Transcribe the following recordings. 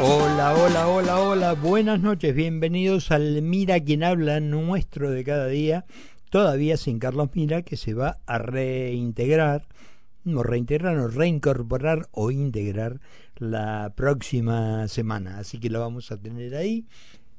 Hola, hola, hola, hola, buenas noches, bienvenidos al Mira quien habla nuestro de cada día, todavía sin Carlos Mira, que se va a reintegrar, no reintegrar, no reincorporar o integrar la próxima semana, así que lo vamos a tener ahí.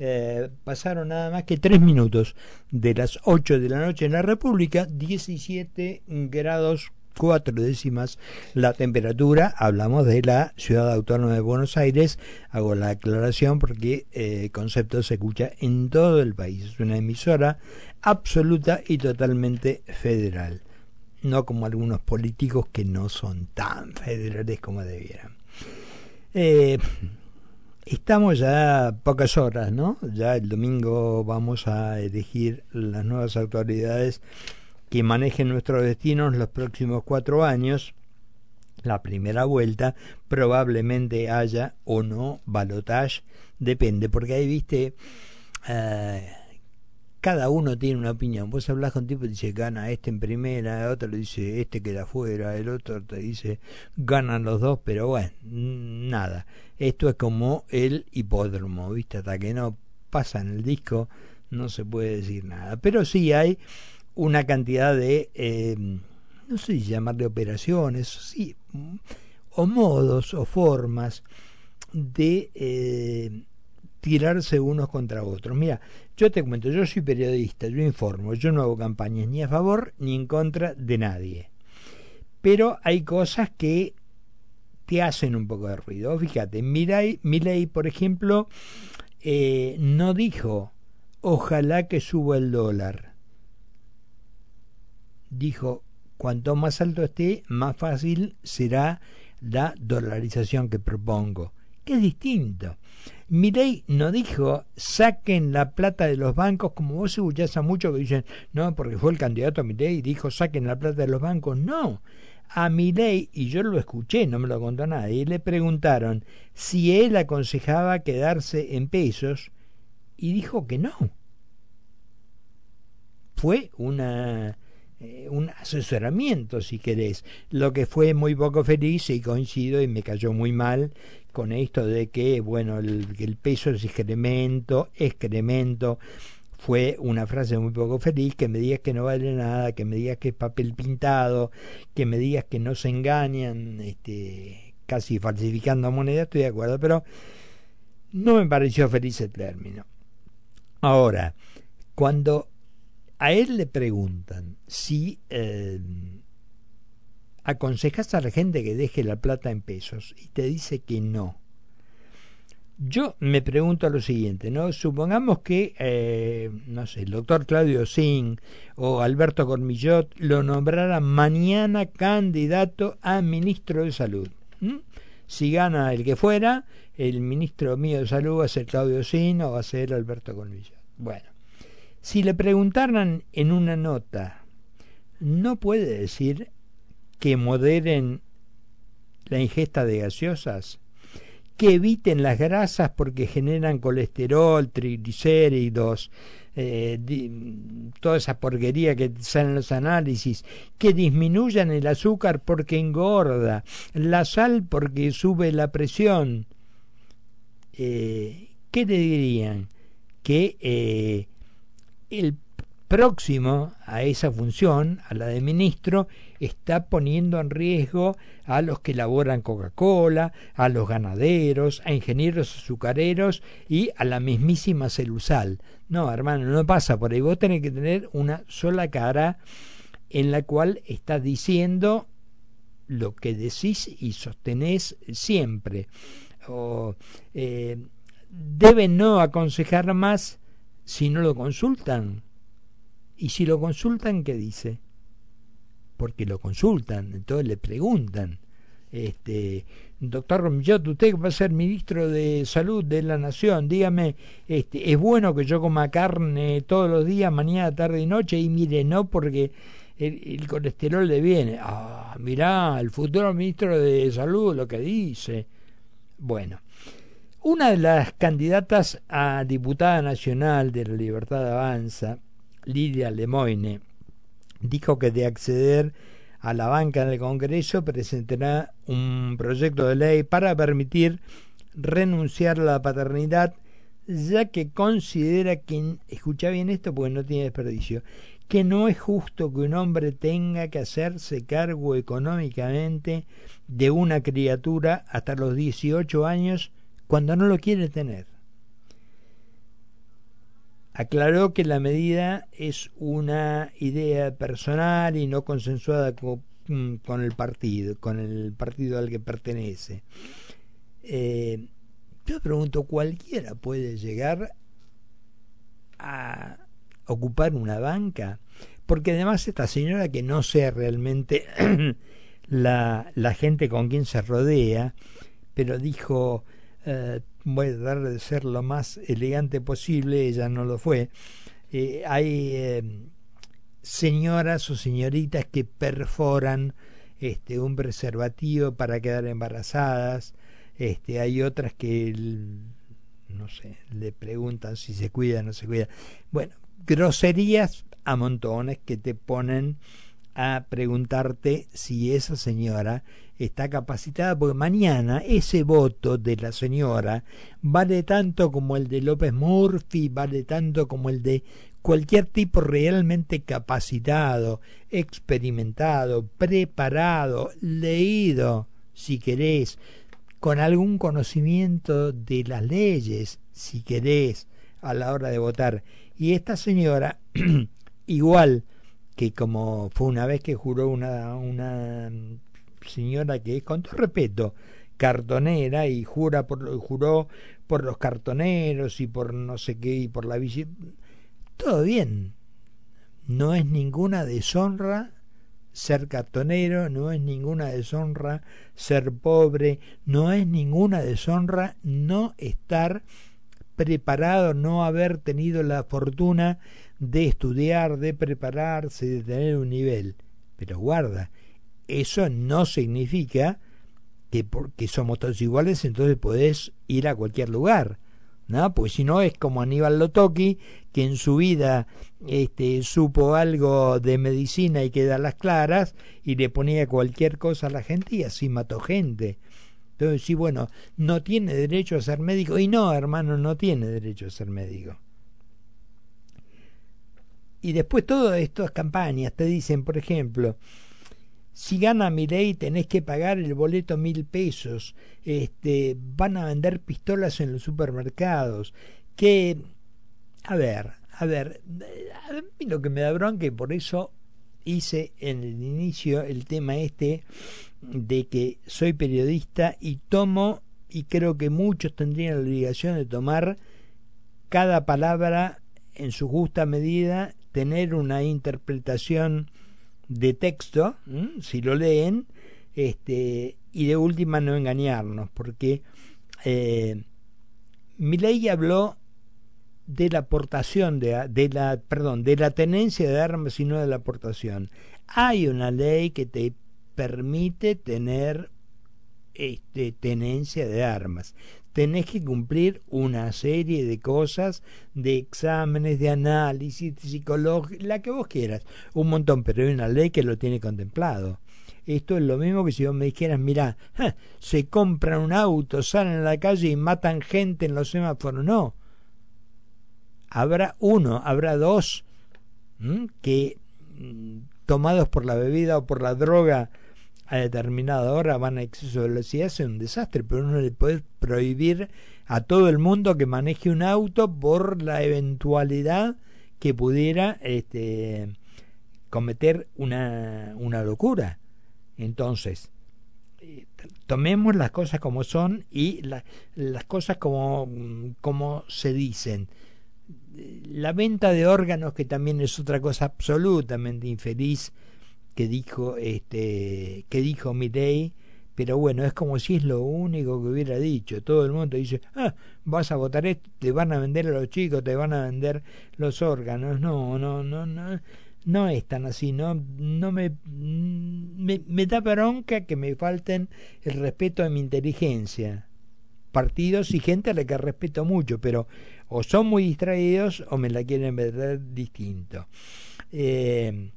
Eh, pasaron nada más que tres minutos de las 8 de la noche en la República, 17 grados cuatro décimas la temperatura. Hablamos de la ciudad autónoma de Buenos Aires. Hago la aclaración porque eh, concepto se escucha en todo el país. Es una emisora absoluta y totalmente federal. No como algunos políticos que no son tan federales como debieran. Eh, estamos ya pocas horas, ¿no? Ya el domingo vamos a elegir las nuevas autoridades que manejen nuestros destinos los próximos cuatro años, la primera vuelta probablemente haya o no balotage, depende, porque ahí viste, eh, cada uno tiene una opinión. Vos hablas con tipo y dice gana este en primera, el otro le dice este queda fuera, el otro te dice ganan los dos, pero bueno, nada. Esto es como el hipódromo, viste, hasta que no pasa en el disco no se puede decir nada. Pero sí hay una cantidad de, eh, no sé si llamarle operaciones, sí, o modos o formas de eh, tirarse unos contra otros. Mira, yo te comento, yo soy periodista, yo informo, yo no hago campañas ni a favor ni en contra de nadie. Pero hay cosas que te hacen un poco de ruido. Fíjate, Milei, por ejemplo, eh, no dijo, ojalá que suba el dólar dijo, cuanto más alto esté, más fácil será la dolarización que propongo. Que es distinto. ley no dijo saquen la plata de los bancos, como vos escuchás a muchos que dicen, no, porque fue el candidato a ley y dijo saquen la plata de los bancos. No, a ley y yo lo escuché, no me lo contó nadie, le preguntaron si él aconsejaba quedarse en pesos y dijo que no. Fue una eh, un asesoramiento, si querés, lo que fue muy poco feliz y coincido y me cayó muy mal con esto de que, bueno, el, el peso es excremento, excremento, fue una frase muy poco feliz, que me digas que no vale nada, que me digas que es papel pintado, que me digas que no se engañan, este, casi falsificando moneda, estoy de acuerdo, pero no me pareció feliz el término. Ahora, cuando a él le preguntan si eh, aconsejas a la gente que deje la plata en pesos y te dice que no. Yo me pregunto lo siguiente, ¿no? Supongamos que, eh, no sé, el doctor Claudio Singh o Alberto Cormillot lo nombraran mañana candidato a ministro de Salud. Si gana el que fuera, el ministro mío de Salud va a ser Claudio Singh o va a ser Alberto Cormillot. Bueno, si le preguntaran en una nota, no puede decir que moderen la ingesta de gaseosas, que eviten las grasas porque generan colesterol, triglicéridos, eh, toda esa porquería que salen los análisis, que disminuyan el azúcar porque engorda, la sal porque sube la presión. Eh, ¿Qué te dirían? Que eh, el próximo a esa función, a la de ministro, está poniendo en riesgo a los que elaboran Coca-Cola, a los ganaderos, a ingenieros azucareros y a la mismísima celusal. No, hermano, no pasa por ahí. Vos tenés que tener una sola cara en la cual estás diciendo lo que decís y sostenés siempre. O, eh, deben no aconsejar más si no lo consultan. Y si lo consultan, ¿qué dice? Porque lo consultan, entonces le preguntan. Este, doctor Romillot, usted va a ser ministro de salud de la nación, dígame, este, ¿es bueno que yo coma carne todos los días, mañana, tarde y noche? Y mire, no, porque el, el colesterol le viene. Ah, mirá, el futuro ministro de salud lo que dice. Bueno, una de las candidatas a diputada nacional de la Libertad Avanza, Lidia Lemoine, dijo que de acceder a la banca en el Congreso presentará un proyecto de ley para permitir renunciar a la paternidad, ya que considera que, escucha bien esto porque no tiene desperdicio, que no es justo que un hombre tenga que hacerse cargo económicamente de una criatura hasta los 18 años cuando no lo quiere tener. Aclaró que la medida es una idea personal y no consensuada mm, con, el partido, con el partido al que pertenece. Eh, yo pregunto, ¿cualquiera puede llegar a ocupar una banca? Porque además esta señora que no sé realmente la gente con quien se rodea, pero dijo, eh, voy a tratar de ser lo más elegante posible, ella no lo fue. Eh, hay eh, señoras o señoritas que perforan este, un preservativo para quedar embarazadas, este, hay otras que no sé, le preguntan si se cuida o no se cuida. Bueno, groserías a montones que te ponen a preguntarte si esa señora está capacitada, porque mañana ese voto de la señora vale tanto como el de López Murphy, vale tanto como el de cualquier tipo realmente capacitado, experimentado, preparado, leído, si querés, con algún conocimiento de las leyes, si querés, a la hora de votar. Y esta señora, igual que como fue una vez que juró una, una señora que con todo respeto, cartonera y jura por, juró por los cartoneros y por no sé qué y por la bici. Todo bien. No es ninguna deshonra ser cartonero, no es ninguna deshonra ser pobre, no es ninguna deshonra no estar preparado, no haber tenido la fortuna de estudiar, de prepararse, de tener un nivel. Pero guarda, eso no significa que porque somos todos iguales, entonces podés ir a cualquier lugar. ¿no? Pues si no es como Aníbal Lotoki, que en su vida este, supo algo de medicina y queda las claras y le ponía cualquier cosa a la gente y así mató gente. Entonces, sí, bueno, no tiene derecho a ser médico. Y no, hermano, no tiene derecho a ser médico. Y después todas estas campañas te dicen, por ejemplo, si gana mi ley tenés que pagar el boleto mil pesos, este, van a vender pistolas en los supermercados, que, a ver, a ver, a mí lo que me da bronca y por eso hice en el inicio el tema este de que soy periodista y tomo, y creo que muchos tendrían la obligación de tomar cada palabra en su justa medida, tener una interpretación de texto, si lo leen, este, y de última no engañarnos, porque eh, ley habló de la aportación de, de, la perdón de la tenencia de armas y no de la aportación. Hay una ley que te permite tener este, tenencia de armas tenés que cumplir una serie de cosas, de exámenes, de análisis, psicológico, la que vos quieras, un montón, pero hay una ley que lo tiene contemplado. Esto es lo mismo que si vos me dijeras, mira, se compran un auto, salen a la calle y matan gente en los semáforos. No. Habrá uno, habrá dos que mm, tomados por la bebida o por la droga a determinada hora van a exceso de velocidad, es un desastre, pero uno le puede prohibir a todo el mundo que maneje un auto por la eventualidad que pudiera este, cometer una, una locura. Entonces, eh, tomemos las cosas como son y las cosas como, como se dicen. La venta de órganos, que también es otra cosa absolutamente infeliz, que dijo este que dijo pero bueno, es como si es lo único que hubiera dicho. Todo el mundo dice, ah, vas a votar esto, te van a vender a los chicos, te van a vender los órganos. No, no, no, no, no es tan así. No, no me, me, me da bronca que me falten el respeto a mi inteligencia. Partidos y gente a la que respeto mucho, pero o son muy distraídos o me la quieren ver distinto. Eh,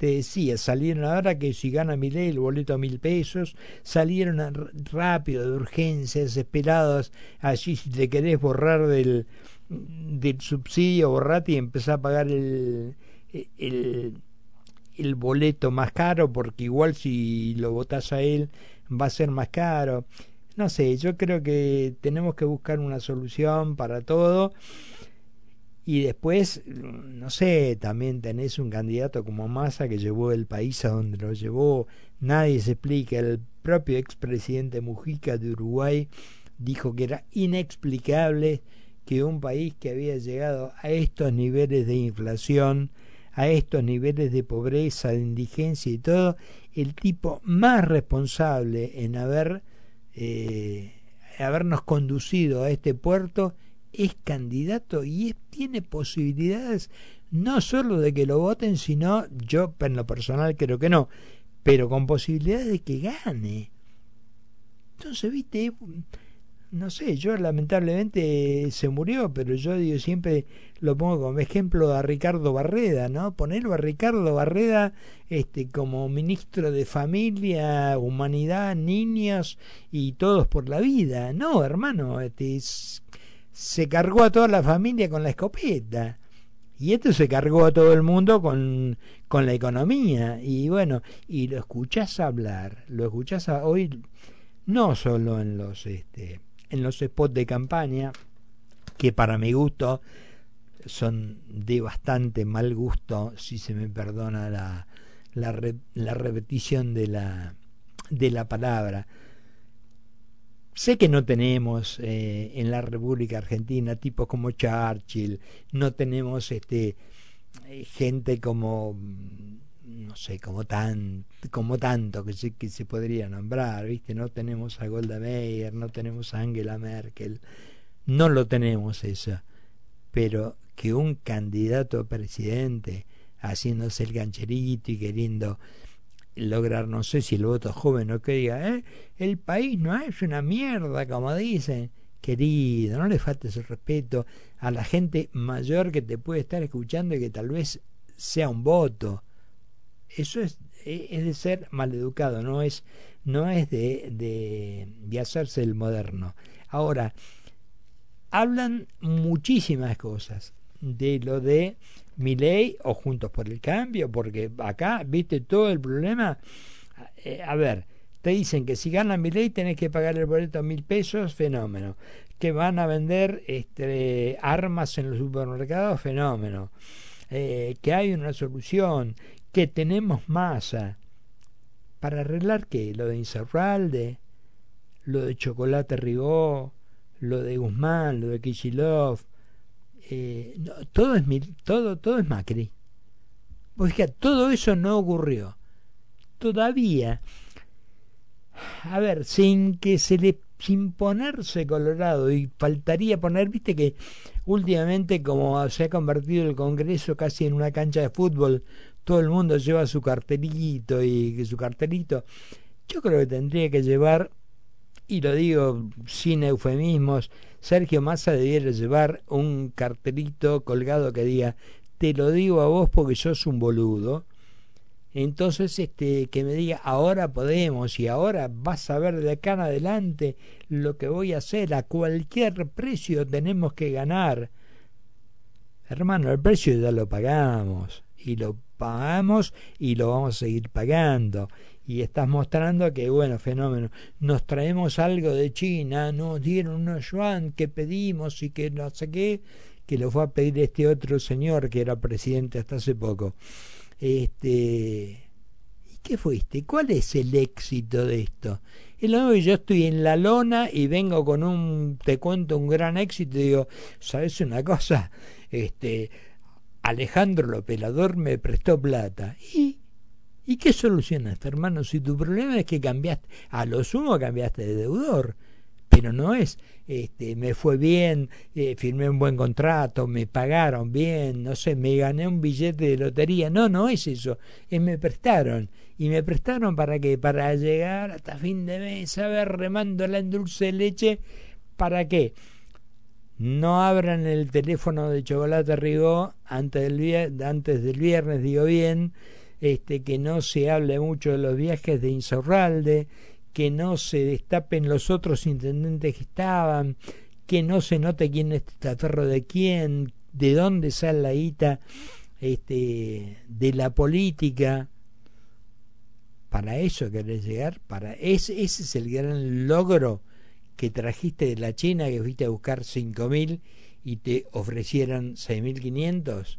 te decía, salieron ahora que si gana mi ley el boleto a mil pesos, salieron rápido, de urgencia, desesperados, allí si te querés borrar del, del subsidio, borrate y empezar a pagar el, el, el boleto más caro, porque igual si lo votás a él va a ser más caro. No sé, yo creo que tenemos que buscar una solución para todo. Y después, no sé, también tenés un candidato como Massa que llevó el país a donde lo llevó. Nadie se explica. El propio expresidente Mujica de Uruguay dijo que era inexplicable que un país que había llegado a estos niveles de inflación, a estos niveles de pobreza, de indigencia y todo, el tipo más responsable en haber eh, habernos conducido a este puerto es candidato y tiene posibilidades no solo de que lo voten, sino yo en lo personal creo que no, pero con posibilidades de que gane. Entonces, viste, no sé, yo lamentablemente se murió, pero yo digo siempre lo pongo como ejemplo a Ricardo Barreda, ¿no? Ponerlo a Ricardo Barreda este como ministro de familia, humanidad, niños y todos por la vida. No, hermano, este se cargó a toda la familia con la escopeta. Y esto se cargó a todo el mundo con, con la economía. Y bueno, y lo escuchás hablar, lo escuchás hoy no solo en los este en los spots de campaña, que para mi gusto son de bastante mal gusto, si se me perdona la, la, la repetición de la, de la palabra. Sé que no tenemos eh, en la República Argentina tipos como Churchill, no tenemos este eh, gente como no sé, como tan como tanto que se, que se podría nombrar, ¿viste? No tenemos a Golda Meir, no tenemos a Angela Merkel, no lo tenemos eso. Pero que un candidato a presidente haciéndose el gancherito y queriendo lograr, no sé si el voto joven o que diga, ¿eh? el país no es una mierda, como dicen. Querido, no le faltes el respeto a la gente mayor que te puede estar escuchando y que tal vez sea un voto eso es, e, es de ser maleducado, no es, no es de, de, de hacerse el moderno. Ahora, hablan muchísimas cosas de lo de mi ley o Juntos por el Cambio, porque acá, viste, todo el problema. Eh, a ver, te dicen que si ganan mi ley tenés que pagar el boleto a mil pesos, fenómeno. Que van a vender este, armas en los supermercados, fenómeno. Eh, que hay una solución, que tenemos masa. ¿Para arreglar qué? Lo de Insaurralde, lo de Chocolate Rigó, lo de Guzmán, lo de Kichilov. Eh, todo, es, todo, todo es Macri. Pues todo eso no ocurrió. Todavía, a ver, sin que se le sin ponerse colorado y faltaría poner, viste que últimamente como se ha convertido el Congreso casi en una cancha de fútbol todo el mundo lleva su cartelito y su cartelito. Yo creo que tendría que llevar, y lo digo sin eufemismos, Sergio Massa debiera llevar un cartelito colgado que diga, te lo digo a vos porque sos un boludo. Entonces, este, que me diga, ahora podemos y ahora vas a ver de acá en adelante lo que voy a hacer, a cualquier precio tenemos que ganar. Hermano, el precio ya lo pagamos y lo pagamos y lo vamos a seguir pagando. Y estás mostrando que, bueno, fenómeno, nos traemos algo de China, nos dieron unos yuan que pedimos y que no sé qué, que lo fue a pedir este otro señor que era presidente hasta hace poco. Este, ¿Y qué fuiste? ¿Cuál es el éxito de esto? Es lo que yo estoy en la lona y vengo con un, te cuento un gran éxito y digo, ¿sabes una cosa? Este, Alejandro el operador me prestó plata. ¿Y? ¿Y qué solucionaste, hermano? Si tu problema es que cambiaste, a lo sumo cambiaste de deudor, pero no es, este, me fue bien, eh, firmé un buen contrato, me pagaron bien, no sé, me gané un billete de lotería. No, no es eso, es me prestaron. ¿Y me prestaron para qué? Para llegar hasta fin de mes, a ver, remando la dulce de leche, ¿para qué? no abran el teléfono de Chocolate Rigó antes del, antes del viernes, digo bien, este, que no se hable mucho de los viajes de Insaurralde, que no se destapen los otros intendentes que estaban, que no se note quién es testaferro de quién, de dónde sale la guita este, de la política. Para eso querés llegar, para ese, ese es el gran logro que trajiste de la China, que fuiste a buscar cinco mil y te ofrecieran seis mil quinientos.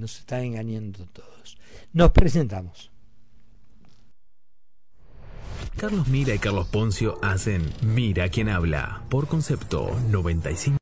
Nos están engañando todos. Nos presentamos. Carlos Mira y Carlos Poncio hacen Mira quien habla por concepto 95.